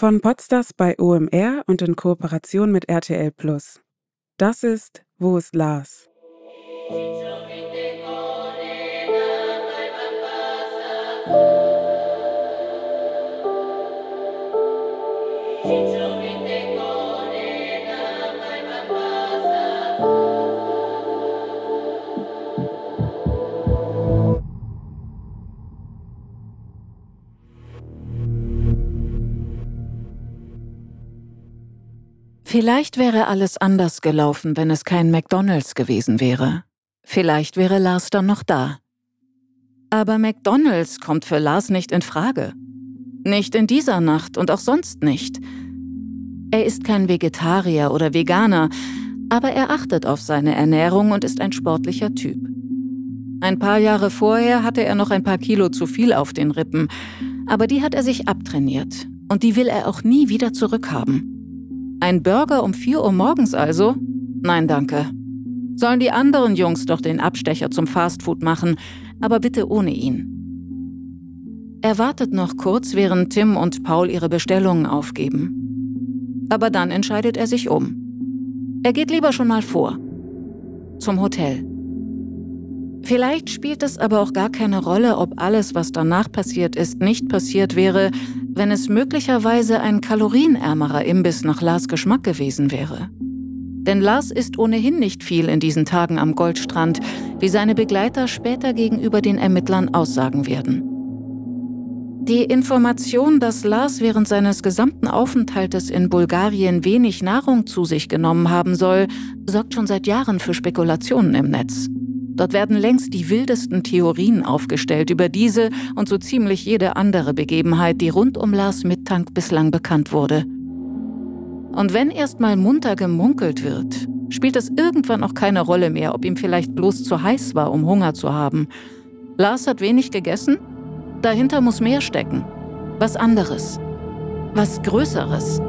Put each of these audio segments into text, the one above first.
Von Podstars bei OMR und in Kooperation mit RTL Plus. Das ist Wo ist Lars? Vielleicht wäre alles anders gelaufen, wenn es kein McDonald's gewesen wäre. Vielleicht wäre Lars dann noch da. Aber McDonald's kommt für Lars nicht in Frage. Nicht in dieser Nacht und auch sonst nicht. Er ist kein Vegetarier oder Veganer, aber er achtet auf seine Ernährung und ist ein sportlicher Typ. Ein paar Jahre vorher hatte er noch ein paar Kilo zu viel auf den Rippen, aber die hat er sich abtrainiert und die will er auch nie wieder zurückhaben. Ein Burger um 4 Uhr morgens also? Nein, danke. Sollen die anderen Jungs doch den Abstecher zum Fastfood machen, aber bitte ohne ihn. Er wartet noch kurz, während Tim und Paul ihre Bestellungen aufgeben. Aber dann entscheidet er sich um. Er geht lieber schon mal vor. Zum Hotel. Vielleicht spielt es aber auch gar keine Rolle, ob alles, was danach passiert ist, nicht passiert wäre, wenn es möglicherweise ein kalorienärmerer Imbiss nach Lars Geschmack gewesen wäre. Denn Lars isst ohnehin nicht viel in diesen Tagen am Goldstrand, wie seine Begleiter später gegenüber den Ermittlern aussagen werden. Die Information, dass Lars während seines gesamten Aufenthaltes in Bulgarien wenig Nahrung zu sich genommen haben soll, sorgt schon seit Jahren für Spekulationen im Netz. Dort werden längst die wildesten Theorien aufgestellt über diese und so ziemlich jede andere Begebenheit, die rund um Lars Mittank bislang bekannt wurde. Und wenn erstmal munter gemunkelt wird, spielt es irgendwann auch keine Rolle mehr, ob ihm vielleicht bloß zu heiß war, um Hunger zu haben. Lars hat wenig gegessen, dahinter muss mehr stecken. Was anderes. Was Größeres.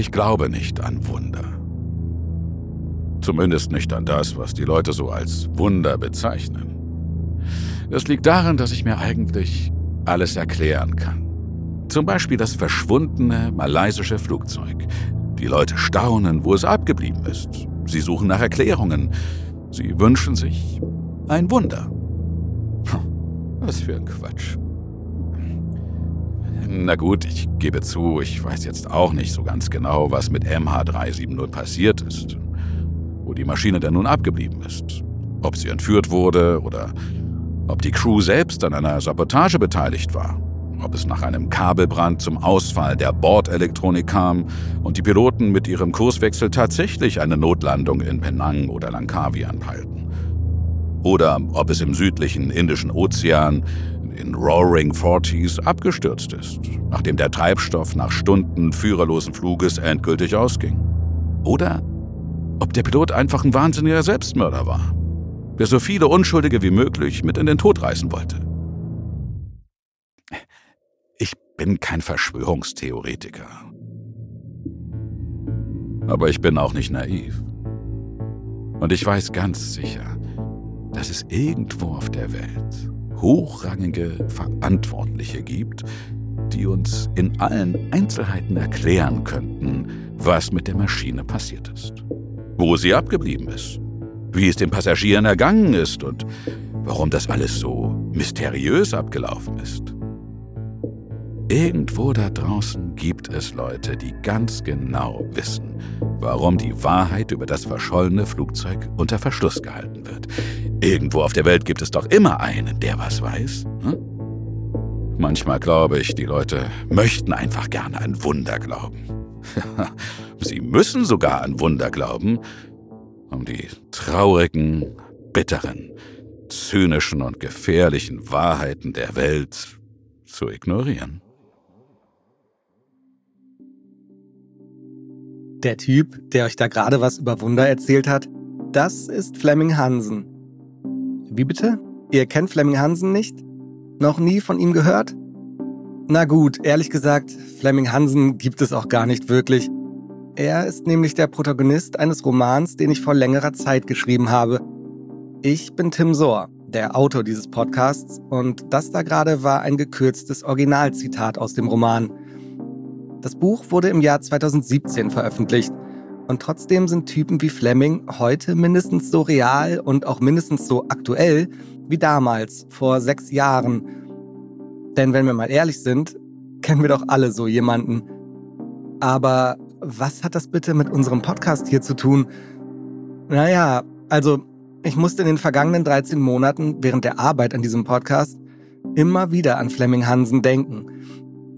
Ich glaube nicht an Wunder. Zumindest nicht an das, was die Leute so als Wunder bezeichnen. Das liegt daran, dass ich mir eigentlich alles erklären kann. Zum Beispiel das verschwundene malaysische Flugzeug. Die Leute staunen, wo es abgeblieben ist. Sie suchen nach Erklärungen. Sie wünschen sich ein Wunder. Was für ein Quatsch. Na gut, ich gebe zu, ich weiß jetzt auch nicht so ganz genau, was mit MH370 passiert ist. Wo die Maschine denn nun abgeblieben ist. Ob sie entführt wurde oder ob die Crew selbst an einer Sabotage beteiligt war. Ob es nach einem Kabelbrand zum Ausfall der Bordelektronik kam und die Piloten mit ihrem Kurswechsel tatsächlich eine Notlandung in Penang oder Langkawi anpeilten. Oder ob es im südlichen Indischen Ozean in Roaring Forties abgestürzt ist, nachdem der Treibstoff nach Stunden führerlosen Fluges endgültig ausging. Oder ob der Pilot einfach ein wahnsinniger Selbstmörder war, der so viele Unschuldige wie möglich mit in den Tod reißen wollte. Ich bin kein Verschwörungstheoretiker. Aber ich bin auch nicht naiv. Und ich weiß ganz sicher, dass es irgendwo auf der Welt hochrangige Verantwortliche gibt, die uns in allen Einzelheiten erklären könnten, was mit der Maschine passiert ist, wo sie abgeblieben ist, wie es den Passagieren ergangen ist und warum das alles so mysteriös abgelaufen ist. Irgendwo da draußen gibt es Leute, die ganz genau wissen, warum die Wahrheit über das verschollene Flugzeug unter Verschluss gehalten wird. Irgendwo auf der Welt gibt es doch immer einen, der was weiß. Hm? Manchmal glaube ich, die Leute möchten einfach gerne an Wunder glauben. Sie müssen sogar an Wunder glauben, um die traurigen, bitteren, zynischen und gefährlichen Wahrheiten der Welt zu ignorieren. Der Typ, der euch da gerade was über Wunder erzählt hat, das ist Fleming Hansen. Wie bitte? Ihr kennt Fleming Hansen nicht? Noch nie von ihm gehört? Na gut, ehrlich gesagt, Fleming Hansen gibt es auch gar nicht wirklich. Er ist nämlich der Protagonist eines Romans, den ich vor längerer Zeit geschrieben habe. Ich bin Tim Sohr, der Autor dieses Podcasts, und das da gerade war ein gekürztes Originalzitat aus dem Roman. Das Buch wurde im Jahr 2017 veröffentlicht und trotzdem sind Typen wie Fleming heute mindestens so real und auch mindestens so aktuell wie damals, vor sechs Jahren. Denn wenn wir mal ehrlich sind, kennen wir doch alle so jemanden. Aber was hat das bitte mit unserem Podcast hier zu tun? Naja, also ich musste in den vergangenen 13 Monaten während der Arbeit an diesem Podcast immer wieder an Fleming Hansen denken.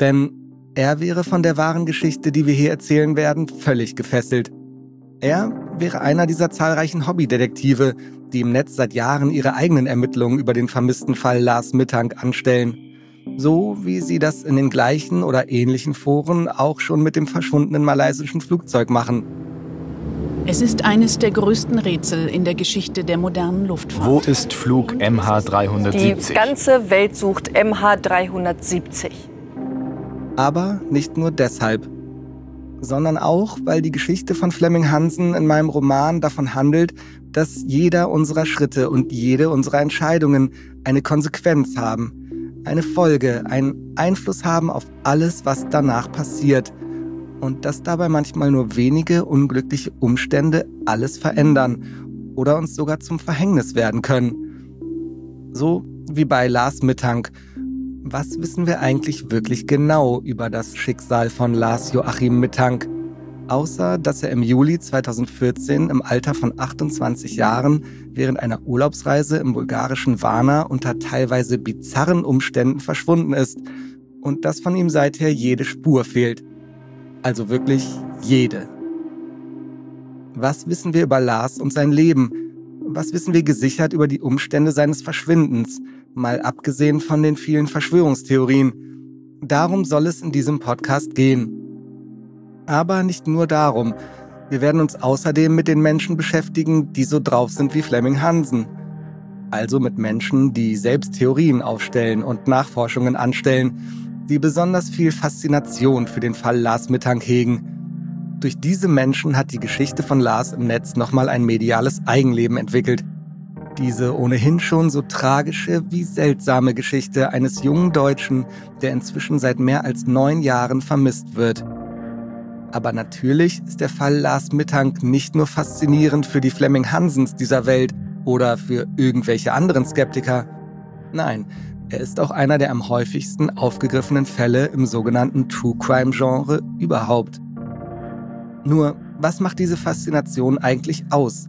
Denn er wäre von der wahren Geschichte, die wir hier erzählen werden, völlig gefesselt. Er wäre einer dieser zahlreichen Hobbydetektive, die im Netz seit Jahren ihre eigenen Ermittlungen über den vermissten Fall Lars Mittank anstellen. So wie sie das in den gleichen oder ähnlichen Foren auch schon mit dem verschwundenen malaysischen Flugzeug machen. Es ist eines der größten Rätsel in der Geschichte der modernen Luftfahrt. Wo ist Flug MH370? Die ganze Welt sucht MH370. Aber nicht nur deshalb, sondern auch, weil die Geschichte von Fleming Hansen in meinem Roman davon handelt, dass jeder unserer Schritte und jede unserer Entscheidungen eine Konsequenz haben, eine Folge, einen Einfluss haben auf alles, was danach passiert und dass dabei manchmal nur wenige unglückliche Umstände alles verändern oder uns sogar zum Verhängnis werden können. So wie bei Lars Mittank. Was wissen wir eigentlich wirklich genau über das Schicksal von Lars Joachim Mittank? Außer dass er im Juli 2014 im Alter von 28 Jahren während einer Urlaubsreise im bulgarischen Varna unter teilweise bizarren Umständen verschwunden ist und dass von ihm seither jede Spur fehlt. Also wirklich jede. Was wissen wir über Lars und sein Leben? Was wissen wir gesichert über die Umstände seines Verschwindens, mal abgesehen von den vielen Verschwörungstheorien? Darum soll es in diesem Podcast gehen. Aber nicht nur darum. Wir werden uns außerdem mit den Menschen beschäftigen, die so drauf sind wie Fleming Hansen. Also mit Menschen, die selbst Theorien aufstellen und Nachforschungen anstellen, die besonders viel Faszination für den Fall Lars Mittank hegen. Durch diese Menschen hat die Geschichte von Lars im Netz nochmal ein mediales Eigenleben entwickelt. Diese ohnehin schon so tragische wie seltsame Geschichte eines jungen Deutschen, der inzwischen seit mehr als neun Jahren vermisst wird. Aber natürlich ist der Fall Lars Mittank nicht nur faszinierend für die Fleming Hansens dieser Welt oder für irgendwelche anderen Skeptiker. Nein, er ist auch einer der am häufigsten aufgegriffenen Fälle im sogenannten True Crime Genre überhaupt. Nur, was macht diese Faszination eigentlich aus?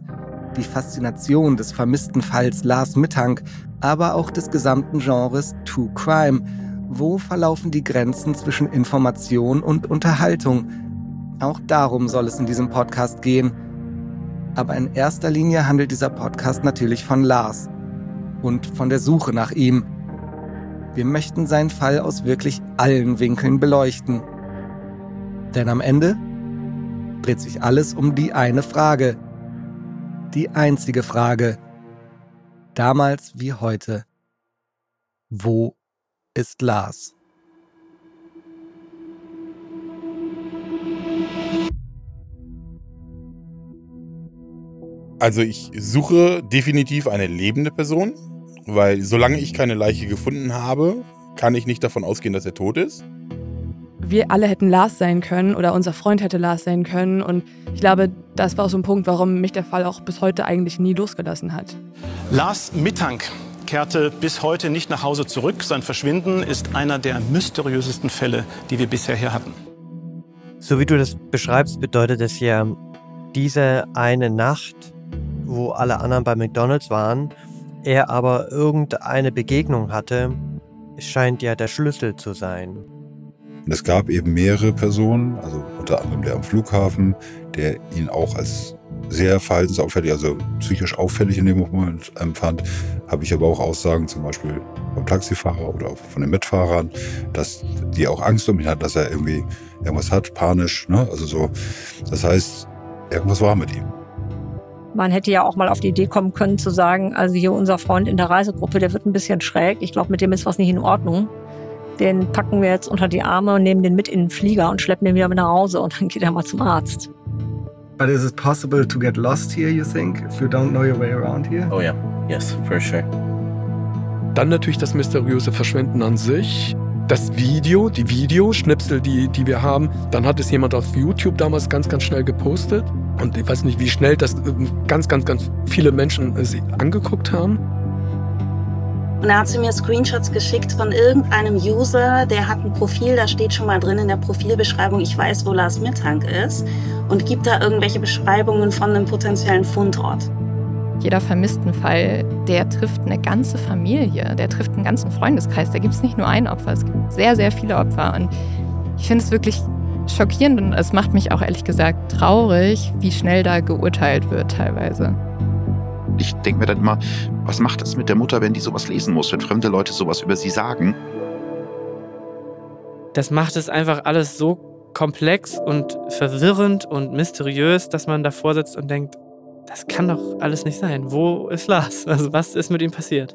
Die Faszination des vermissten Falls Lars Mittank, aber auch des gesamten Genres True Crime. Wo verlaufen die Grenzen zwischen Information und Unterhaltung? Auch darum soll es in diesem Podcast gehen. Aber in erster Linie handelt dieser Podcast natürlich von Lars und von der Suche nach ihm. Wir möchten seinen Fall aus wirklich allen Winkeln beleuchten. Denn am Ende dreht sich alles um die eine Frage. Die einzige Frage. Damals wie heute. Wo ist Lars? Also ich suche definitiv eine lebende Person, weil solange ich keine Leiche gefunden habe, kann ich nicht davon ausgehen, dass er tot ist. Wir alle hätten Lars sein können oder unser Freund hätte Lars sein können. Und ich glaube, das war auch so ein Punkt, warum mich der Fall auch bis heute eigentlich nie losgelassen hat. Lars Mittank kehrte bis heute nicht nach Hause zurück. Sein Verschwinden ist einer der mysteriösesten Fälle, die wir bisher hier hatten. So wie du das beschreibst, bedeutet es ja, diese eine Nacht, wo alle anderen bei McDonald's waren, er aber irgendeine Begegnung hatte, scheint ja der Schlüssel zu sein. Und es gab eben mehrere Personen, also unter anderem der am Flughafen, der ihn auch als sehr verhaltensauffällig, also psychisch auffällig in dem Moment empfand. Habe ich aber auch Aussagen zum Beispiel vom Taxifahrer oder von den Mitfahrern, dass die auch Angst um ihn hat, dass er irgendwie irgendwas hat, panisch. Ne? Also so, das heißt, irgendwas war mit ihm. Man hätte ja auch mal auf die Idee kommen können zu sagen, also hier unser Freund in der Reisegruppe, der wird ein bisschen schräg. Ich glaube, mit dem ist was nicht in Ordnung. Den packen wir jetzt unter die Arme und nehmen den mit in den Flieger und schleppen den wieder mit nach Hause und dann geht er mal zum Arzt. But is it possible to get lost here, you think, if you don't know your way around here? Oh yeah, yes, for sure. Dann natürlich das mysteriöse Verschwinden an sich. Das Video, die Videoschnipsel, die, die wir haben, dann hat es jemand auf YouTube damals ganz, ganz schnell gepostet. Und ich weiß nicht, wie schnell das ähm, ganz, ganz, ganz viele Menschen äh, angeguckt haben. Und er hat sie mir Screenshots geschickt von irgendeinem User, der hat ein Profil, da steht schon mal drin in der Profilbeschreibung, ich weiß, wo Lars Mittank ist und gibt da irgendwelche Beschreibungen von einem potenziellen Fundort. Jeder vermissten Fall, der trifft eine ganze Familie, der trifft einen ganzen Freundeskreis. Da gibt es nicht nur ein Opfer, es gibt sehr, sehr viele Opfer. Und ich finde es wirklich schockierend und es macht mich auch ehrlich gesagt traurig, wie schnell da geurteilt wird teilweise. Ich denke mir dann immer, was macht das mit der Mutter, wenn die sowas lesen muss, wenn fremde Leute sowas über sie sagen? Das macht es einfach alles so komplex und verwirrend und mysteriös, dass man davor sitzt und denkt, das kann doch alles nicht sein. Wo ist Lars? Also was ist mit ihm passiert?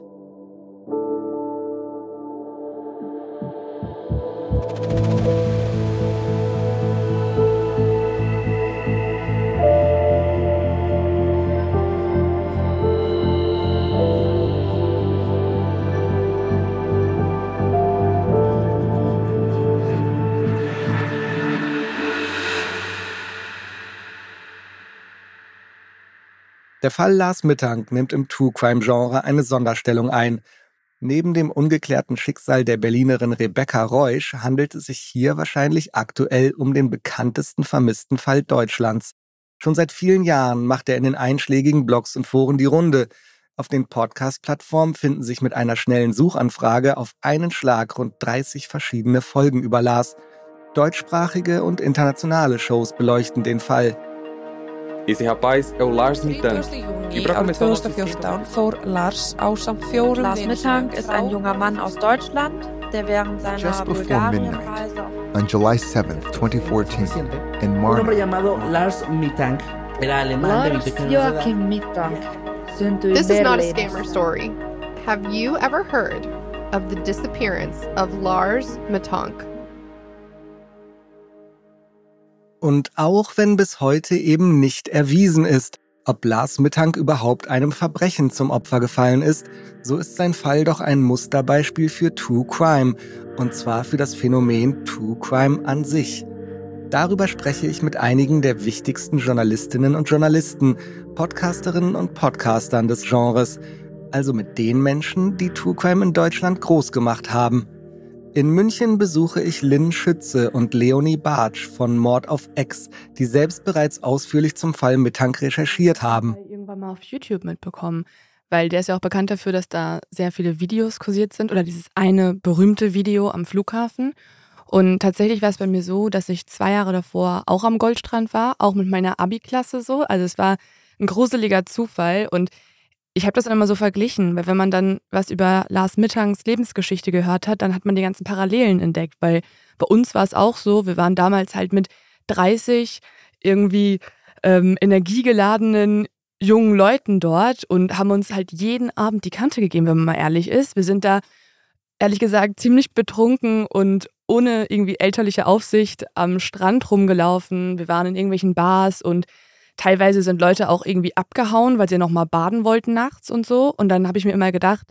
Der Fall Lars Mittank nimmt im True-Crime-Genre eine Sonderstellung ein. Neben dem ungeklärten Schicksal der Berlinerin Rebecca Reusch handelt es sich hier wahrscheinlich aktuell um den bekanntesten vermissten Fall Deutschlands. Schon seit vielen Jahren macht er in den einschlägigen Blogs und Foren die Runde. Auf den Podcast-Plattformen finden sich mit einer schnellen Suchanfrage auf einen Schlag rund 30 verschiedene Folgen über Lars. Deutschsprachige und internationale Shows beleuchten den Fall. Esse rapaz é o Lars Mittank. E para começar nosso 2014 vor Lars ásamt fjórum Lars Mittank ist ein junger Mann aus Deutschland, der während seiner Just before midnight, on July 7th, 2014, in Un hombre llamado Lars Mittank era alemán de Lars 24 Joachim Mittank This is not a scammer story. Have you ever heard of the disappearance of Lars Mittank? Und auch wenn bis heute eben nicht erwiesen ist, ob Lars Mittank überhaupt einem Verbrechen zum Opfer gefallen ist, so ist sein Fall doch ein Musterbeispiel für True Crime, und zwar für das Phänomen True Crime an sich. Darüber spreche ich mit einigen der wichtigsten Journalistinnen und Journalisten, Podcasterinnen und Podcastern des Genres, also mit den Menschen, die True Crime in Deutschland groß gemacht haben. In München besuche ich Lynn Schütze und Leonie Bartsch von Mord auf Ex, die selbst bereits ausführlich zum Fall Mittank recherchiert haben. Irgendwann mal auf YouTube mitbekommen, weil der ist ja auch bekannt dafür, dass da sehr viele Videos kursiert sind oder dieses eine berühmte Video am Flughafen. Und tatsächlich war es bei mir so, dass ich zwei Jahre davor auch am Goldstrand war, auch mit meiner Abi-Klasse so. Also es war ein gruseliger Zufall und ich habe das dann immer so verglichen, weil wenn man dann was über Lars Mittangs Lebensgeschichte gehört hat, dann hat man die ganzen Parallelen entdeckt, weil bei uns war es auch so, wir waren damals halt mit 30 irgendwie ähm, energiegeladenen jungen Leuten dort und haben uns halt jeden Abend die Kante gegeben, wenn man mal ehrlich ist. Wir sind da ehrlich gesagt ziemlich betrunken und ohne irgendwie elterliche Aufsicht am Strand rumgelaufen. Wir waren in irgendwelchen Bars und teilweise sind Leute auch irgendwie abgehauen, weil sie nochmal baden wollten nachts und so. Und dann habe ich mir immer gedacht,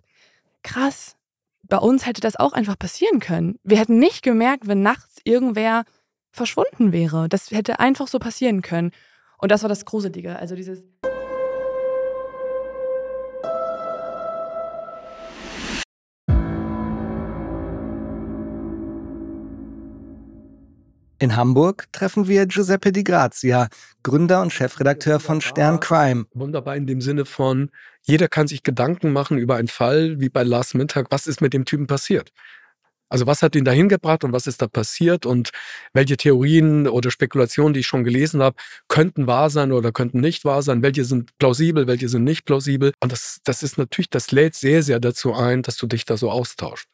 krass, bei uns hätte das auch einfach passieren können. Wir hätten nicht gemerkt, wenn nachts irgendwer verschwunden wäre. Das hätte einfach so passieren können. Und das war das Gruselige. Also dieses. In Hamburg treffen wir Giuseppe Di Grazia, Gründer und Chefredakteur von Stern Crime. Wunderbar in dem Sinne von, jeder kann sich Gedanken machen über einen Fall, wie bei Lars Mittag, was ist mit dem Typen passiert? Also was hat ihn dahin gebracht und was ist da passiert und welche Theorien oder Spekulationen, die ich schon gelesen habe, könnten wahr sein oder könnten nicht wahr sein, welche sind plausibel, welche sind nicht plausibel. Und das, das ist natürlich, das lädt sehr, sehr dazu ein, dass du dich da so austauscht.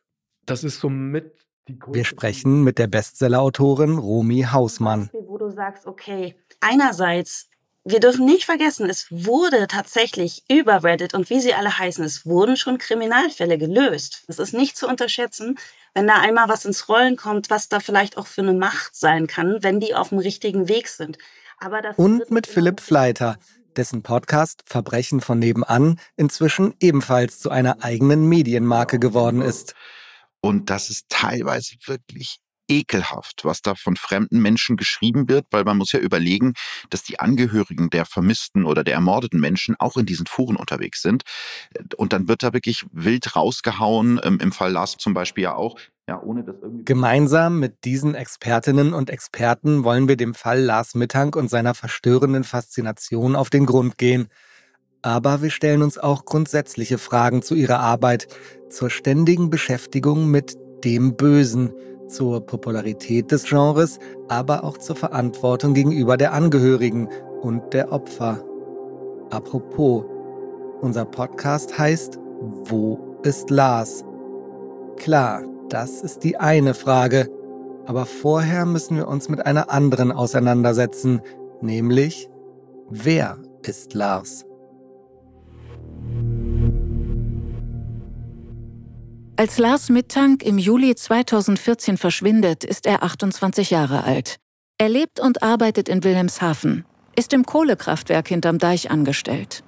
Das ist so mit wir sprechen mit der Bestsellerautorin Romy Hausmann. Wo du sagst, okay, einerseits, wir dürfen nicht vergessen, es wurde tatsächlich über Reddit und wie sie alle heißen, es wurden schon Kriminalfälle gelöst. Es ist nicht zu unterschätzen, wenn da einmal was ins Rollen kommt, was da vielleicht auch für eine Macht sein kann, wenn die auf dem richtigen Weg sind. und mit Philipp Fleiter. dessen Podcast Verbrechen von nebenan inzwischen ebenfalls zu einer eigenen Medienmarke geworden ist. Und das ist teilweise wirklich ekelhaft, was da von fremden Menschen geschrieben wird, weil man muss ja überlegen, dass die Angehörigen der vermissten oder der ermordeten Menschen auch in diesen Fuhren unterwegs sind. Und dann wird da wirklich wild rausgehauen, ähm, im Fall Lars zum Beispiel ja auch. Ja, ohne das irgendwie Gemeinsam mit diesen Expertinnen und Experten wollen wir dem Fall Lars Mittank und seiner verstörenden Faszination auf den Grund gehen. Aber wir stellen uns auch grundsätzliche Fragen zu ihrer Arbeit, zur ständigen Beschäftigung mit dem Bösen, zur Popularität des Genres, aber auch zur Verantwortung gegenüber der Angehörigen und der Opfer. Apropos, unser Podcast heißt Wo ist Lars? Klar, das ist die eine Frage, aber vorher müssen wir uns mit einer anderen auseinandersetzen, nämlich Wer ist Lars? Als Lars Mittank im Juli 2014 verschwindet, ist er 28 Jahre alt. Er lebt und arbeitet in Wilhelmshaven, ist im Kohlekraftwerk hinterm Deich angestellt.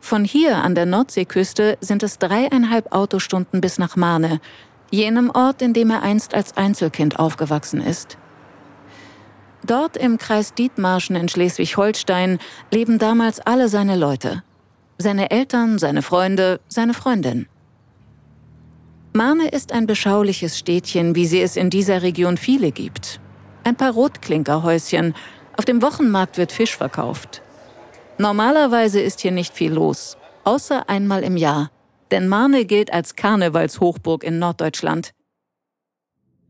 Von hier an der Nordseeküste sind es dreieinhalb Autostunden bis nach Mahne, jenem Ort, in dem er einst als Einzelkind aufgewachsen ist. Dort im Kreis Dietmarschen in Schleswig-Holstein leben damals alle seine Leute. Seine Eltern, seine Freunde, seine Freundin. Marne ist ein beschauliches Städtchen, wie sie es in dieser Region viele gibt. Ein paar Rotklinkerhäuschen. Auf dem Wochenmarkt wird Fisch verkauft. Normalerweise ist hier nicht viel los, außer einmal im Jahr. Denn Marne gilt als Karnevalshochburg in Norddeutschland.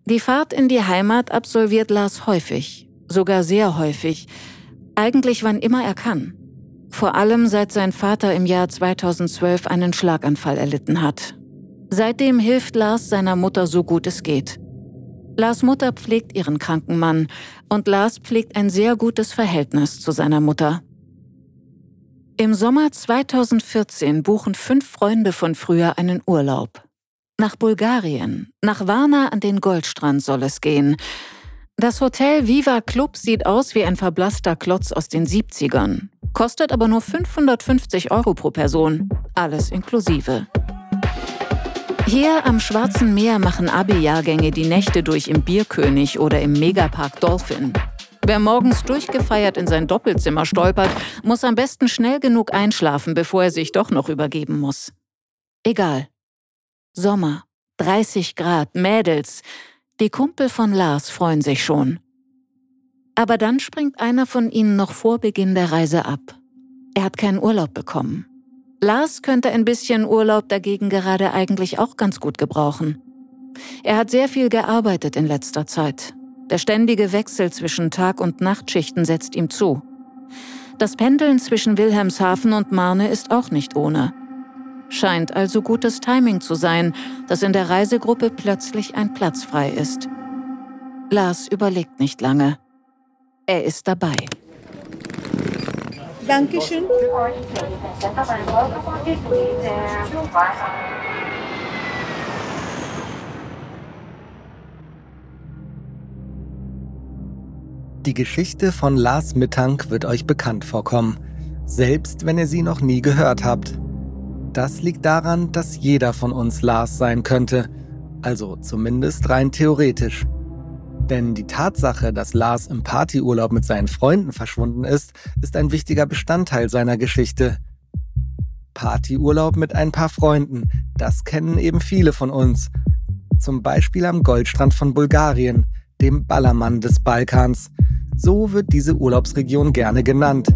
Die Fahrt in die Heimat absolviert Lars häufig, sogar sehr häufig. Eigentlich wann immer er kann. Vor allem seit sein Vater im Jahr 2012 einen Schlaganfall erlitten hat. Seitdem hilft Lars seiner Mutter so gut es geht. Lars Mutter pflegt ihren kranken Mann und Lars pflegt ein sehr gutes Verhältnis zu seiner Mutter. Im Sommer 2014 buchen fünf Freunde von früher einen Urlaub. Nach Bulgarien, nach Varna an den Goldstrand soll es gehen. Das Hotel Viva Club sieht aus wie ein verblasster Klotz aus den 70ern, kostet aber nur 550 Euro pro Person, alles inklusive. Hier am Schwarzen Meer machen Abi-Jahrgänge die Nächte durch im Bierkönig oder im Megapark Dolphin. Wer morgens durchgefeiert in sein Doppelzimmer stolpert, muss am besten schnell genug einschlafen, bevor er sich doch noch übergeben muss. Egal. Sommer, 30 Grad, Mädels. Die Kumpel von Lars freuen sich schon. Aber dann springt einer von ihnen noch vor Beginn der Reise ab. Er hat keinen Urlaub bekommen. Lars könnte ein bisschen Urlaub dagegen gerade eigentlich auch ganz gut gebrauchen. Er hat sehr viel gearbeitet in letzter Zeit. Der ständige Wechsel zwischen Tag- und Nachtschichten setzt ihm zu. Das Pendeln zwischen Wilhelmshaven und Marne ist auch nicht ohne. Scheint also gutes Timing zu sein, dass in der Reisegruppe plötzlich ein Platz frei ist. Lars überlegt nicht lange. Er ist dabei. Dankeschön. Die Geschichte von Lars Mittank wird euch bekannt vorkommen, selbst wenn ihr sie noch nie gehört habt. Das liegt daran, dass jeder von uns Lars sein könnte, also zumindest rein theoretisch. Denn die Tatsache, dass Lars im Partyurlaub mit seinen Freunden verschwunden ist, ist ein wichtiger Bestandteil seiner Geschichte. Partyurlaub mit ein paar Freunden, das kennen eben viele von uns. Zum Beispiel am Goldstrand von Bulgarien, dem Ballermann des Balkans. So wird diese Urlaubsregion gerne genannt.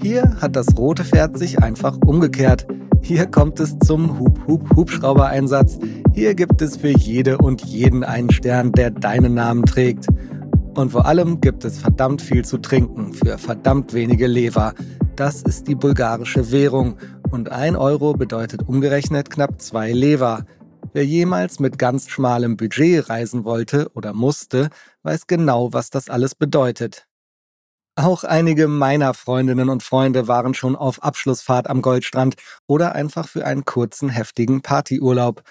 Hier hat das rote Pferd sich einfach umgekehrt. Hier kommt es zum Hub-Hub-Hubschrauber-Einsatz. Hier gibt es für jede und jeden einen Stern, der deinen Namen trägt. Und vor allem gibt es verdammt viel zu trinken für verdammt wenige Lever. Das ist die bulgarische Währung und ein Euro bedeutet umgerechnet knapp zwei Lever. Wer jemals mit ganz schmalem Budget reisen wollte oder musste, weiß genau, was das alles bedeutet. Auch einige meiner Freundinnen und Freunde waren schon auf Abschlussfahrt am Goldstrand oder einfach für einen kurzen, heftigen Partyurlaub.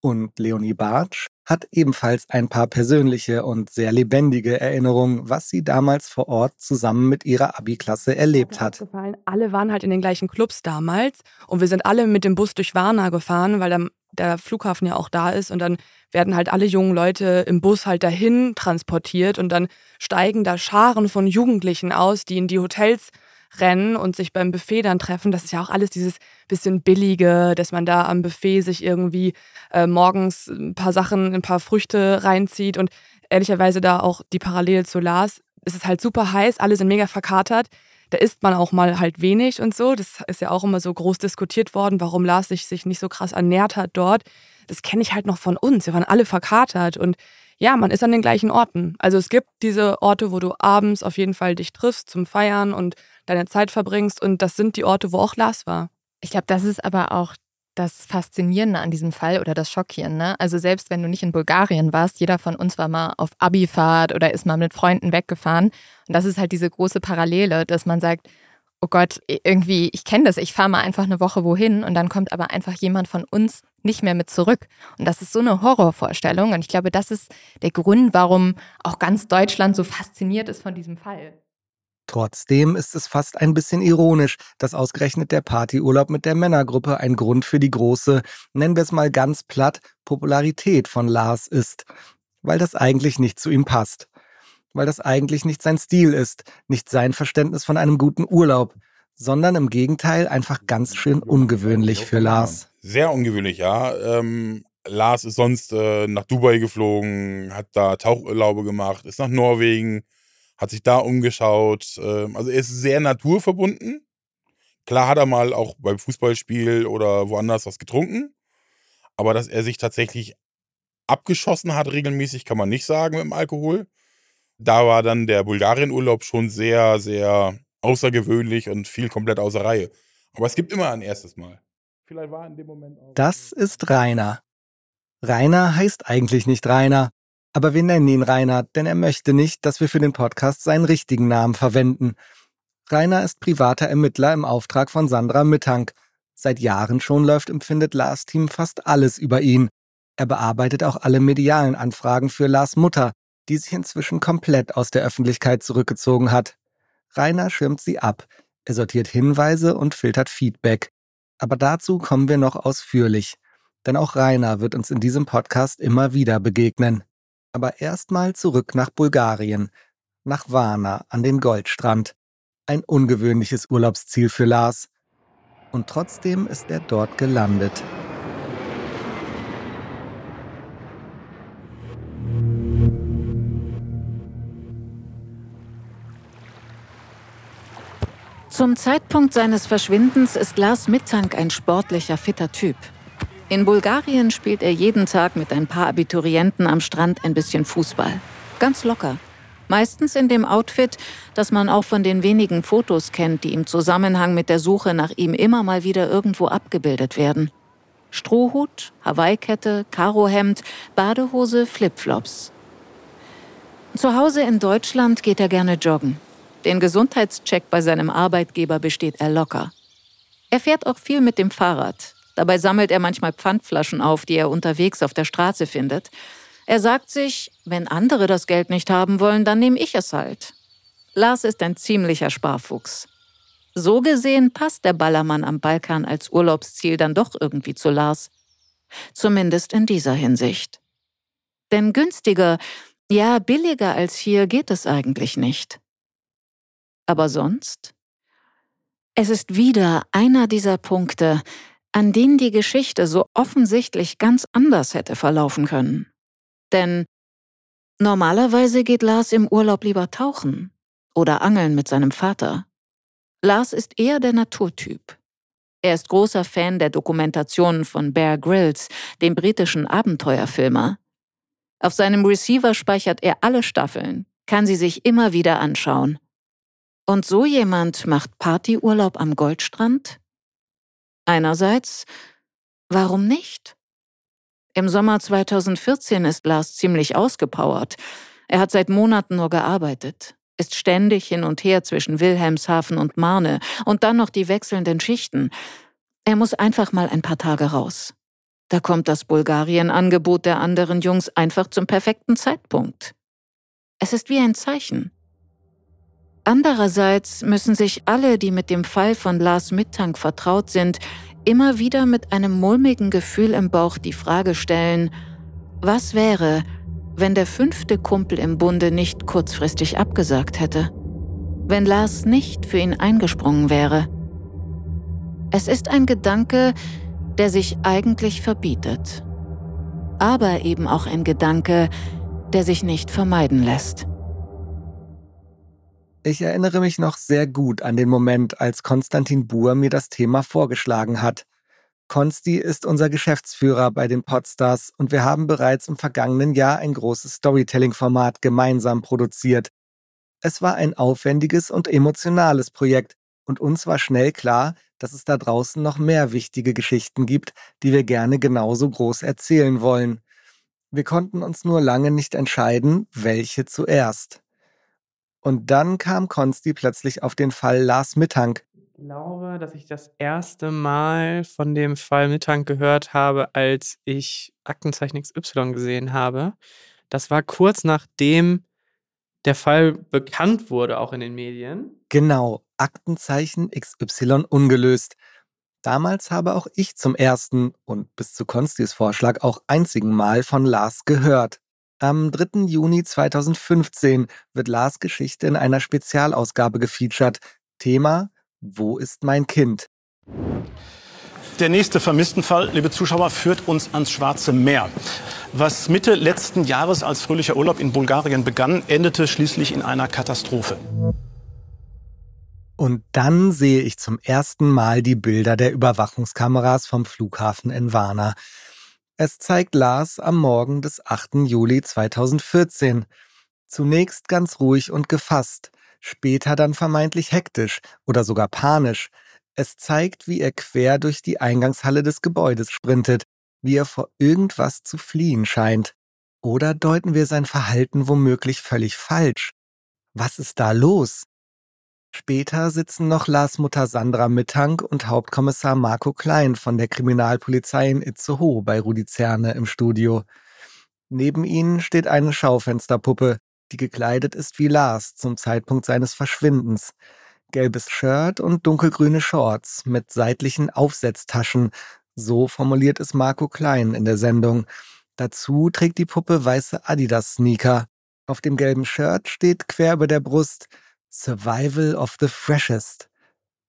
Und Leonie Bartsch, hat ebenfalls ein paar persönliche und sehr lebendige Erinnerungen, was sie damals vor Ort zusammen mit ihrer Abi-Klasse erlebt hat. Alle waren halt in den gleichen Clubs damals und wir sind alle mit dem Bus durch Warna gefahren, weil dann der Flughafen ja auch da ist und dann werden halt alle jungen Leute im Bus halt dahin transportiert und dann steigen da Scharen von Jugendlichen aus, die in die Hotels rennen und sich beim Buffet dann treffen. Das ist ja auch alles dieses bisschen billige, dass man da am Buffet sich irgendwie äh, morgens ein paar Sachen, ein paar Früchte reinzieht und ehrlicherweise da auch die Parallele zu Lars. Es ist halt super heiß, alle sind mega verkatert. Da isst man auch mal halt wenig und so. Das ist ja auch immer so groß diskutiert worden, warum Lars sich, sich nicht so krass ernährt hat dort. Das kenne ich halt noch von uns. Wir waren alle verkatert und ja, man ist an den gleichen Orten. Also es gibt diese Orte, wo du abends auf jeden Fall dich triffst zum Feiern und deine Zeit verbringst. Und das sind die Orte, wo auch Lars war. Ich glaube, das ist aber auch das Faszinierende an diesem Fall oder das Schockierende. Also selbst wenn du nicht in Bulgarien warst, jeder von uns war mal auf Abifahrt oder ist mal mit Freunden weggefahren. Und das ist halt diese große Parallele, dass man sagt, oh Gott, irgendwie, ich kenne das, ich fahre mal einfach eine Woche wohin und dann kommt aber einfach jemand von uns nicht mehr mit zurück. Und das ist so eine Horrorvorstellung. Und ich glaube, das ist der Grund, warum auch ganz Deutschland so fasziniert ist von diesem Fall. Trotzdem ist es fast ein bisschen ironisch, dass ausgerechnet der Partyurlaub mit der Männergruppe ein Grund für die große, nennen wir es mal ganz platt, Popularität von Lars ist. Weil das eigentlich nicht zu ihm passt. Weil das eigentlich nicht sein Stil ist, nicht sein Verständnis von einem guten Urlaub, sondern im Gegenteil einfach ganz schön ungewöhnlich für Lars. Sehr ungewöhnlich, ja. Ähm, Lars ist sonst äh, nach Dubai geflogen, hat da Tauchurlaube gemacht, ist nach Norwegen, hat sich da umgeschaut. Ähm, also er ist sehr naturverbunden. Klar hat er mal auch beim Fußballspiel oder woanders was getrunken. Aber dass er sich tatsächlich abgeschossen hat, regelmäßig, kann man nicht sagen mit dem Alkohol. Da war dann der Bulgarien-Urlaub schon sehr, sehr außergewöhnlich und viel komplett außer Reihe. Aber es gibt immer ein erstes Mal. Vielleicht war in dem Moment auch. Das ist Rainer. Rainer heißt eigentlich nicht Rainer. Aber wir nennen ihn Rainer, denn er möchte nicht, dass wir für den Podcast seinen richtigen Namen verwenden. Rainer ist privater Ermittler im Auftrag von Sandra Mittank. Seit Jahren schon läuft im Findet Lars Team fast alles über ihn. Er bearbeitet auch alle medialen Anfragen für Lars Mutter, die sich inzwischen komplett aus der Öffentlichkeit zurückgezogen hat. Rainer schirmt sie ab, er sortiert Hinweise und filtert Feedback. Aber dazu kommen wir noch ausführlich, denn auch Rainer wird uns in diesem Podcast immer wieder begegnen. Aber erstmal zurück nach Bulgarien, nach Varna an den Goldstrand. Ein ungewöhnliches Urlaubsziel für Lars. Und trotzdem ist er dort gelandet. Zum Zeitpunkt seines Verschwindens ist Lars Mittank ein sportlicher, fitter Typ. In Bulgarien spielt er jeden Tag mit ein paar Abiturienten am Strand ein bisschen Fußball. Ganz locker. Meistens in dem Outfit, das man auch von den wenigen Fotos kennt, die im Zusammenhang mit der Suche nach ihm immer mal wieder irgendwo abgebildet werden. Strohhut, Hawaii-Kette, Karohemd, Badehose, Flipflops. Zu Hause in Deutschland geht er gerne joggen. Den Gesundheitscheck bei seinem Arbeitgeber besteht er locker. Er fährt auch viel mit dem Fahrrad, Dabei sammelt er manchmal Pfandflaschen auf, die er unterwegs auf der Straße findet. Er sagt sich, wenn andere das Geld nicht haben wollen, dann nehme ich es halt. Lars ist ein ziemlicher Sparfuchs. So gesehen passt der Ballermann am Balkan als Urlaubsziel dann doch irgendwie zu Lars. Zumindest in dieser Hinsicht. Denn günstiger, ja billiger als hier geht es eigentlich nicht. Aber sonst? Es ist wieder einer dieser Punkte, an denen die Geschichte so offensichtlich ganz anders hätte verlaufen können. Denn normalerweise geht Lars im Urlaub lieber tauchen oder angeln mit seinem Vater. Lars ist eher der Naturtyp. Er ist großer Fan der Dokumentationen von Bear Grylls, dem britischen Abenteuerfilmer. Auf seinem Receiver speichert er alle Staffeln, kann sie sich immer wieder anschauen. Und so jemand macht Partyurlaub am Goldstrand? Einerseits, warum nicht? Im Sommer 2014 ist Lars ziemlich ausgepowert. Er hat seit Monaten nur gearbeitet, ist ständig hin und her zwischen Wilhelmshaven und Marne und dann noch die wechselnden Schichten. Er muss einfach mal ein paar Tage raus. Da kommt das Bulgarien-Angebot der anderen Jungs einfach zum perfekten Zeitpunkt. Es ist wie ein Zeichen. Andererseits müssen sich alle, die mit dem Fall von Lars Mittank vertraut sind, immer wieder mit einem mulmigen Gefühl im Bauch die Frage stellen, was wäre, wenn der fünfte Kumpel im Bunde nicht kurzfristig abgesagt hätte? Wenn Lars nicht für ihn eingesprungen wäre? Es ist ein Gedanke, der sich eigentlich verbietet. Aber eben auch ein Gedanke, der sich nicht vermeiden lässt. Ich erinnere mich noch sehr gut an den Moment, als Konstantin Buhr mir das Thema vorgeschlagen hat. Konsti ist unser Geschäftsführer bei den Podstars und wir haben bereits im vergangenen Jahr ein großes Storytelling-Format gemeinsam produziert. Es war ein aufwendiges und emotionales Projekt und uns war schnell klar, dass es da draußen noch mehr wichtige Geschichten gibt, die wir gerne genauso groß erzählen wollen. Wir konnten uns nur lange nicht entscheiden, welche zuerst. Und dann kam Konsti plötzlich auf den Fall Lars Mittank. Ich glaube, dass ich das erste Mal von dem Fall Mittank gehört habe, als ich Aktenzeichen XY gesehen habe. Das war kurz nachdem der Fall bekannt wurde, auch in den Medien. Genau, Aktenzeichen XY ungelöst. Damals habe auch ich zum ersten und bis zu Konstis Vorschlag auch einzigen Mal von Lars gehört. Am 3. Juni 2015 wird Lars Geschichte in einer Spezialausgabe gefeatured. Thema Wo ist mein Kind? Der nächste Vermisstenfall, liebe Zuschauer, führt uns ans Schwarze Meer. Was Mitte letzten Jahres als fröhlicher Urlaub in Bulgarien begann, endete schließlich in einer Katastrophe. Und dann sehe ich zum ersten Mal die Bilder der Überwachungskameras vom Flughafen in Varna. Es zeigt Lars am Morgen des 8. Juli 2014. Zunächst ganz ruhig und gefasst, später dann vermeintlich hektisch oder sogar panisch. Es zeigt, wie er quer durch die Eingangshalle des Gebäudes sprintet, wie er vor irgendwas zu fliehen scheint. Oder deuten wir sein Verhalten womöglich völlig falsch? Was ist da los? Später sitzen noch Lars Mutter Sandra Mittank und Hauptkommissar Marco Klein von der Kriminalpolizei in Itzehoe bei Rudi Zerne im Studio. Neben ihnen steht eine Schaufensterpuppe, die gekleidet ist wie Lars zum Zeitpunkt seines Verschwindens. Gelbes Shirt und dunkelgrüne Shorts mit seitlichen Aufsetztaschen, so formuliert es Marco Klein in der Sendung. Dazu trägt die Puppe weiße Adidas-Sneaker. Auf dem gelben Shirt steht quer über der Brust Survival of the Freshest.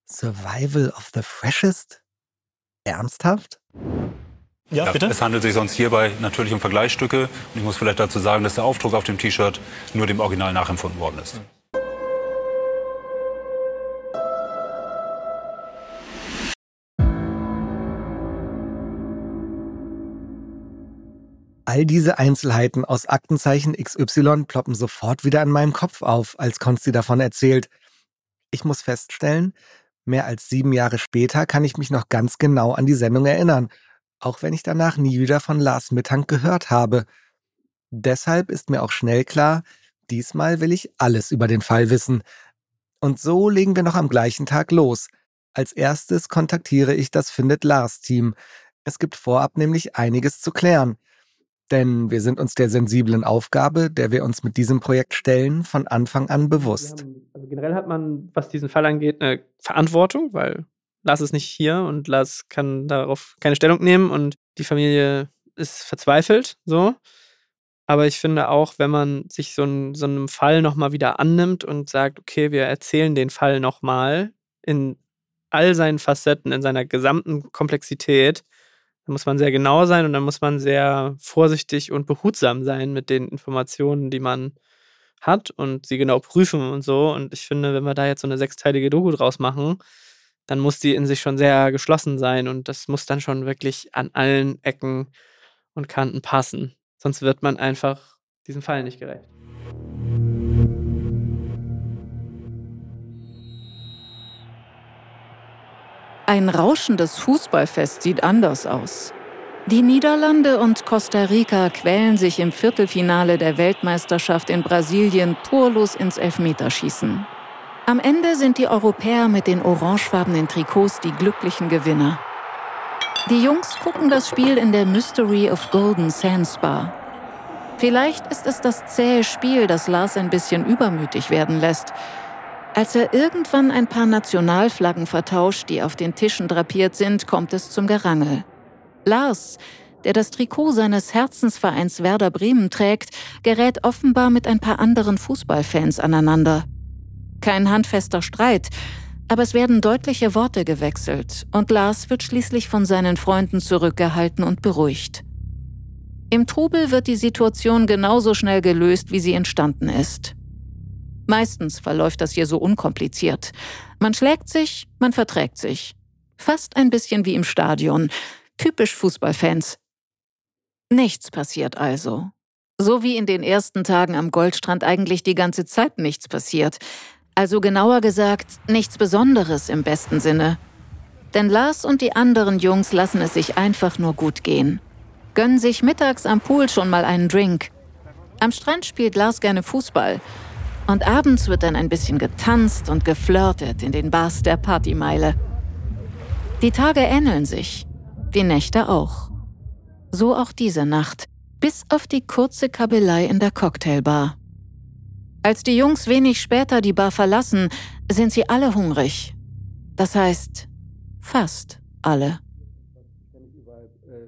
Survival of the Freshest? Ernsthaft? Ja, bitte? Es handelt sich sonst hierbei natürlich um Vergleichsstücke. Und ich muss vielleicht dazu sagen, dass der Aufdruck auf dem T-Shirt nur dem Original nachempfunden worden ist. All diese Einzelheiten aus Aktenzeichen XY ploppen sofort wieder in meinem Kopf auf, als Konsti davon erzählt. Ich muss feststellen, mehr als sieben Jahre später kann ich mich noch ganz genau an die Sendung erinnern, auch wenn ich danach nie wieder von Lars Mittank gehört habe. Deshalb ist mir auch schnell klar, diesmal will ich alles über den Fall wissen. Und so legen wir noch am gleichen Tag los. Als erstes kontaktiere ich das Findet Lars Team. Es gibt vorab nämlich einiges zu klären. Denn wir sind uns der sensiblen Aufgabe, der wir uns mit diesem Projekt stellen, von Anfang an bewusst. also generell hat man, was diesen Fall angeht, eine Verantwortung, weil Lars ist nicht hier und Lars kann darauf keine Stellung nehmen und die Familie ist verzweifelt, so. Aber ich finde auch, wenn man sich so, ein, so einem Fall nochmal wieder annimmt und sagt, okay, wir erzählen den Fall nochmal in all seinen Facetten, in seiner gesamten Komplexität, da muss man sehr genau sein und dann muss man sehr vorsichtig und behutsam sein mit den Informationen, die man hat und sie genau prüfen und so. Und ich finde, wenn wir da jetzt so eine sechsteilige Doku draus machen, dann muss die in sich schon sehr geschlossen sein und das muss dann schon wirklich an allen Ecken und Kanten passen. Sonst wird man einfach diesem Fall nicht gerecht. Ein rauschendes Fußballfest sieht anders aus. Die Niederlande und Costa Rica quälen sich im Viertelfinale der Weltmeisterschaft in Brasilien torlos ins Elfmeterschießen. Am Ende sind die Europäer mit den orangefarbenen Trikots die glücklichen Gewinner. Die Jungs gucken das Spiel in der Mystery of Golden Sands Bar. Vielleicht ist es das zähe Spiel, das Lars ein bisschen übermütig werden lässt. Als er irgendwann ein paar Nationalflaggen vertauscht, die auf den Tischen drapiert sind, kommt es zum Gerangel. Lars, der das Trikot seines Herzensvereins Werder Bremen trägt, gerät offenbar mit ein paar anderen Fußballfans aneinander. Kein handfester Streit, aber es werden deutliche Worte gewechselt und Lars wird schließlich von seinen Freunden zurückgehalten und beruhigt. Im Trubel wird die Situation genauso schnell gelöst, wie sie entstanden ist. Meistens verläuft das hier so unkompliziert. Man schlägt sich, man verträgt sich. Fast ein bisschen wie im Stadion. Typisch Fußballfans. Nichts passiert also. So wie in den ersten Tagen am Goldstrand eigentlich die ganze Zeit nichts passiert. Also genauer gesagt, nichts Besonderes im besten Sinne. Denn Lars und die anderen Jungs lassen es sich einfach nur gut gehen gönnen sich mittags am Pool schon mal einen Drink. Am Strand spielt Lars gerne Fußball. Und abends wird dann ein bisschen getanzt und geflirtet in den Bars der Partymeile. Die Tage ähneln sich, die Nächte auch. So auch diese Nacht, bis auf die kurze Kabelei in der Cocktailbar. Als die Jungs wenig später die Bar verlassen, sind sie alle hungrig. Das heißt, fast alle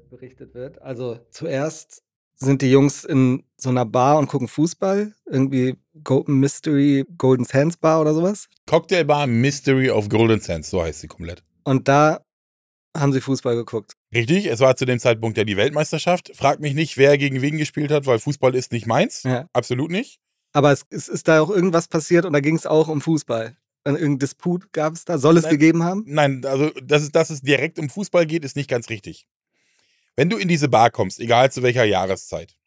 berichtet wird. Also zuerst sind die Jungs in so einer Bar und gucken Fußball. Irgendwie Golden Mystery Golden Sands Bar oder sowas. Cocktailbar Mystery of Golden Sands, so heißt sie komplett. Und da haben sie Fußball geguckt. Richtig, es war zu dem Zeitpunkt ja die Weltmeisterschaft. Frag mich nicht, wer gegen wen gespielt hat, weil Fußball ist nicht meins. Ja. Absolut nicht. Aber es, es, ist da auch irgendwas passiert und da ging es auch um Fußball. Irgendein Disput gab es da? Soll es nein, gegeben haben? Nein, also dass es, dass es direkt um Fußball geht, ist nicht ganz richtig. Wenn du in diese Bar kommst, egal zu welcher Jahreszeit,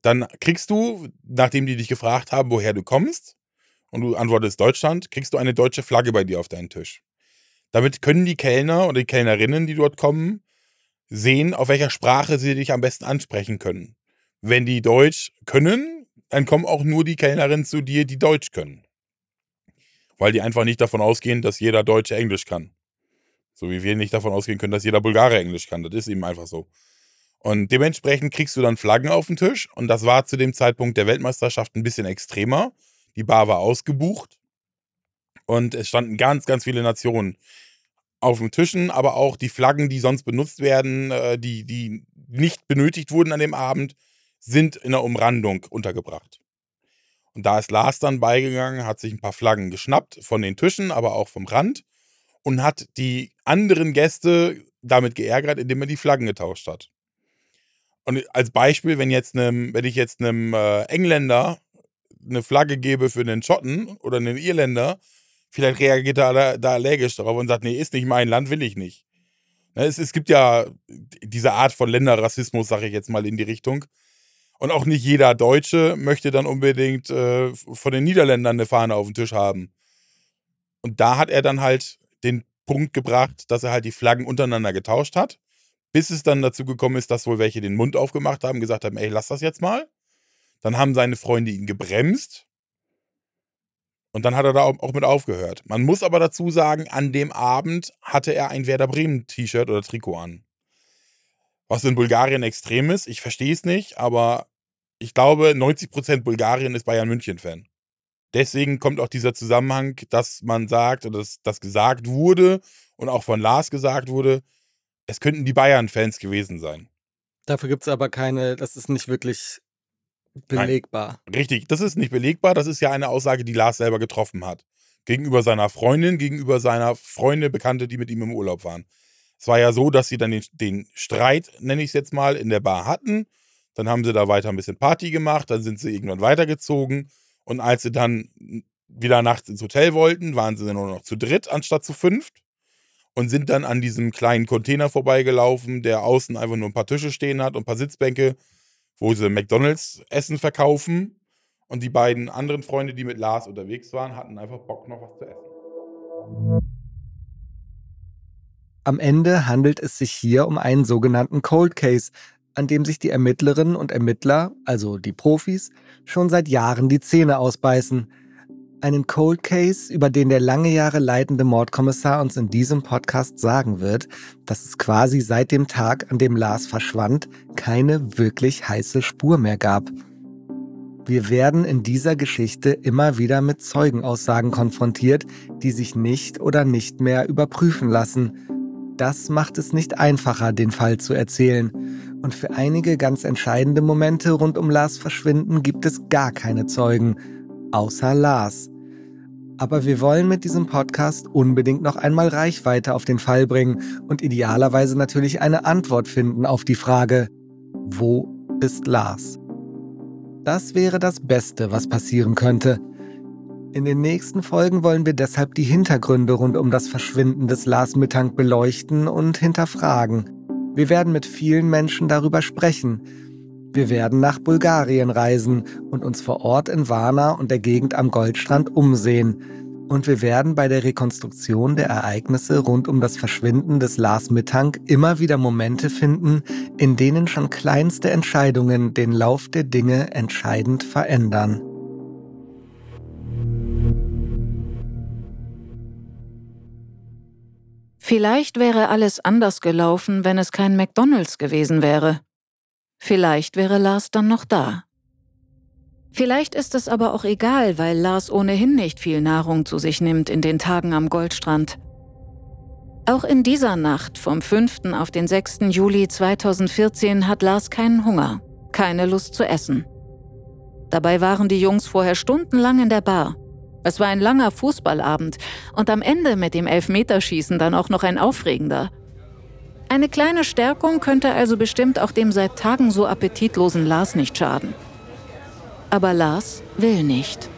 dann kriegst du, nachdem die dich gefragt haben, woher du kommst, und du antwortest Deutschland, kriegst du eine deutsche Flagge bei dir auf deinen Tisch. Damit können die Kellner oder die Kellnerinnen, die dort kommen, sehen, auf welcher Sprache sie dich am besten ansprechen können. Wenn die Deutsch können, dann kommen auch nur die Kellnerinnen zu dir, die Deutsch können. Weil die einfach nicht davon ausgehen, dass jeder Deutsche Englisch kann. So wie wir nicht davon ausgehen können, dass jeder Bulgare Englisch kann. Das ist eben einfach so. Und dementsprechend kriegst du dann Flaggen auf den Tisch. Und das war zu dem Zeitpunkt der Weltmeisterschaft ein bisschen extremer. Die Bar war ausgebucht. Und es standen ganz, ganz viele Nationen auf den Tischen, aber auch die Flaggen, die sonst benutzt werden, äh, die, die nicht benötigt wurden an dem Abend, sind in der Umrandung untergebracht. Und da ist Lars dann beigegangen, hat sich ein paar Flaggen geschnappt von den Tischen, aber auch vom Rand und hat die anderen Gäste damit geärgert, indem er die Flaggen getauscht hat. Und als Beispiel, wenn jetzt einem, wenn ich jetzt einem äh, Engländer eine Flagge gebe für einen Schotten oder einen Irländer, vielleicht reagiert er da, da allergisch darauf und sagt, nee, ist nicht mein Land, will ich nicht. Ne, es, es gibt ja diese Art von Länderrassismus, sage ich jetzt mal in die Richtung. Und auch nicht jeder Deutsche möchte dann unbedingt äh, von den Niederländern eine Fahne auf dem Tisch haben. Und da hat er dann halt den Punkt gebracht, dass er halt die Flaggen untereinander getauscht hat, bis es dann dazu gekommen ist, dass wohl welche den Mund aufgemacht haben, gesagt haben, ey, lass das jetzt mal. Dann haben seine Freunde ihn gebremst. Und dann hat er da auch mit aufgehört. Man muss aber dazu sagen, an dem Abend hatte er ein Werder Bremen T-Shirt oder Trikot an. Was in Bulgarien extrem ist, ich verstehe es nicht, aber ich glaube, 90% Bulgarien ist Bayern München-Fan. Deswegen kommt auch dieser Zusammenhang, dass man sagt, oder dass das gesagt wurde und auch von Lars gesagt wurde, es könnten die Bayern-Fans gewesen sein. Dafür gibt es aber keine, das ist nicht wirklich belegbar. Nein, richtig, das ist nicht belegbar. Das ist ja eine Aussage, die Lars selber getroffen hat. Gegenüber seiner Freundin, gegenüber seiner Freunde, Bekannte, die mit ihm im Urlaub waren. Es war ja so, dass sie dann den, den Streit, nenne ich es jetzt mal, in der Bar hatten. Dann haben sie da weiter ein bisschen Party gemacht, dann sind sie irgendwann weitergezogen und als sie dann wieder nachts ins Hotel wollten, waren sie nur noch zu dritt anstatt zu fünft und sind dann an diesem kleinen Container vorbeigelaufen, der außen einfach nur ein paar Tische stehen hat und ein paar Sitzbänke, wo sie McDonalds Essen verkaufen. Und die beiden anderen Freunde, die mit Lars unterwegs waren, hatten einfach Bock, noch was zu essen. Am Ende handelt es sich hier um einen sogenannten Cold Case, an dem sich die Ermittlerinnen und Ermittler, also die Profis, schon seit Jahren die Zähne ausbeißen. Einen Cold Case, über den der lange Jahre leitende Mordkommissar uns in diesem Podcast sagen wird, dass es quasi seit dem Tag, an dem Lars verschwand, keine wirklich heiße Spur mehr gab. Wir werden in dieser Geschichte immer wieder mit Zeugenaussagen konfrontiert, die sich nicht oder nicht mehr überprüfen lassen. Das macht es nicht einfacher, den Fall zu erzählen. Und für einige ganz entscheidende Momente rund um Lars Verschwinden gibt es gar keine Zeugen, außer Lars. Aber wir wollen mit diesem Podcast unbedingt noch einmal Reichweite auf den Fall bringen und idealerweise natürlich eine Antwort finden auf die Frage, wo ist Lars? Das wäre das Beste, was passieren könnte. In den nächsten Folgen wollen wir deshalb die Hintergründe rund um das Verschwinden des Lars Mittank beleuchten und hinterfragen. Wir werden mit vielen Menschen darüber sprechen. Wir werden nach Bulgarien reisen und uns vor Ort in Varna und der Gegend am Goldstrand umsehen. Und wir werden bei der Rekonstruktion der Ereignisse rund um das Verschwinden des Lars Mittank immer wieder Momente finden, in denen schon kleinste Entscheidungen den Lauf der Dinge entscheidend verändern. Vielleicht wäre alles anders gelaufen, wenn es kein McDonald's gewesen wäre. Vielleicht wäre Lars dann noch da. Vielleicht ist es aber auch egal, weil Lars ohnehin nicht viel Nahrung zu sich nimmt in den Tagen am Goldstrand. Auch in dieser Nacht vom 5. auf den 6. Juli 2014 hat Lars keinen Hunger, keine Lust zu essen. Dabei waren die Jungs vorher stundenlang in der Bar. Es war ein langer Fußballabend und am Ende mit dem Elfmeterschießen dann auch noch ein aufregender. Eine kleine Stärkung könnte also bestimmt auch dem seit Tagen so appetitlosen Lars nicht schaden. Aber Lars will nicht.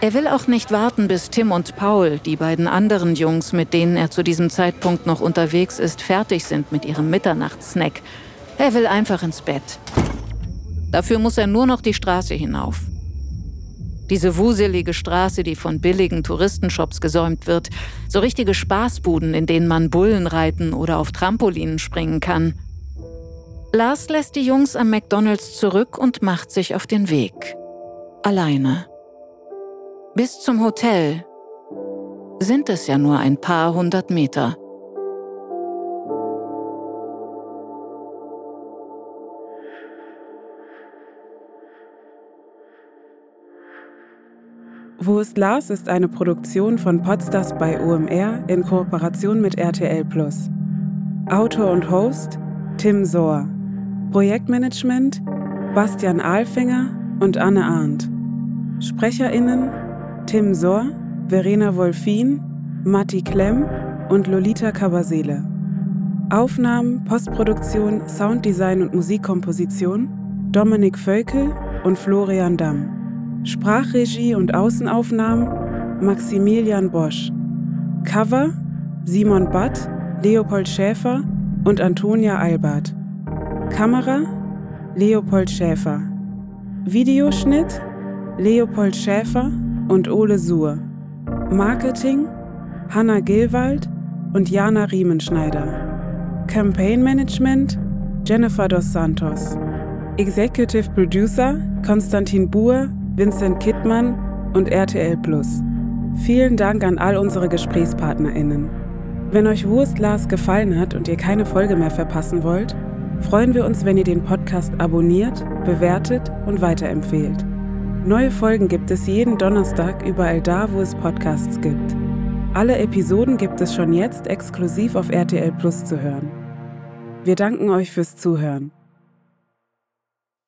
Er will auch nicht warten, bis Tim und Paul, die beiden anderen Jungs, mit denen er zu diesem Zeitpunkt noch unterwegs ist, fertig sind mit ihrem Mitternachtssnack. Er will einfach ins Bett. Dafür muss er nur noch die Straße hinauf. Diese wuselige Straße, die von billigen Touristenshops gesäumt wird, so richtige Spaßbuden, in denen man Bullen reiten oder auf Trampolinen springen kann. Lars lässt die Jungs am McDonald's zurück und macht sich auf den Weg. Alleine. Bis zum Hotel sind es ja nur ein paar hundert Meter. Wo ist Lars ist eine Produktion von Podstars bei OMR in Kooperation mit RTL Plus. Autor und Host Tim Sohr. Projektmanagement Bastian Ahlfinger und Anne Arndt. SprecherInnen Tim Sohr, Verena Wolfin, Matti Klemm und Lolita Kabasele. Aufnahmen, Postproduktion, Sounddesign und Musikkomposition Dominik Völkel und Florian Damm. Sprachregie und Außenaufnahmen Maximilian Bosch. Cover Simon Batt, Leopold Schäfer und Antonia Albert. Kamera Leopold Schäfer. Videoschnitt Leopold Schäfer und Ole Suhr. Marketing Hanna Gilwald und Jana Riemenschneider. Campaign Management Jennifer dos Santos. Executive Producer Konstantin Buhr, Vincent Kittmann und RTL Plus. Vielen Dank an all unsere GesprächspartnerInnen. Wenn euch Wurst Lars gefallen hat und ihr keine Folge mehr verpassen wollt, freuen wir uns, wenn ihr den Podcast abonniert, bewertet und weiterempfehlt. Neue Folgen gibt es jeden Donnerstag überall da, wo es Podcasts gibt. Alle Episoden gibt es schon jetzt exklusiv auf RTL Plus zu hören. Wir danken euch fürs Zuhören.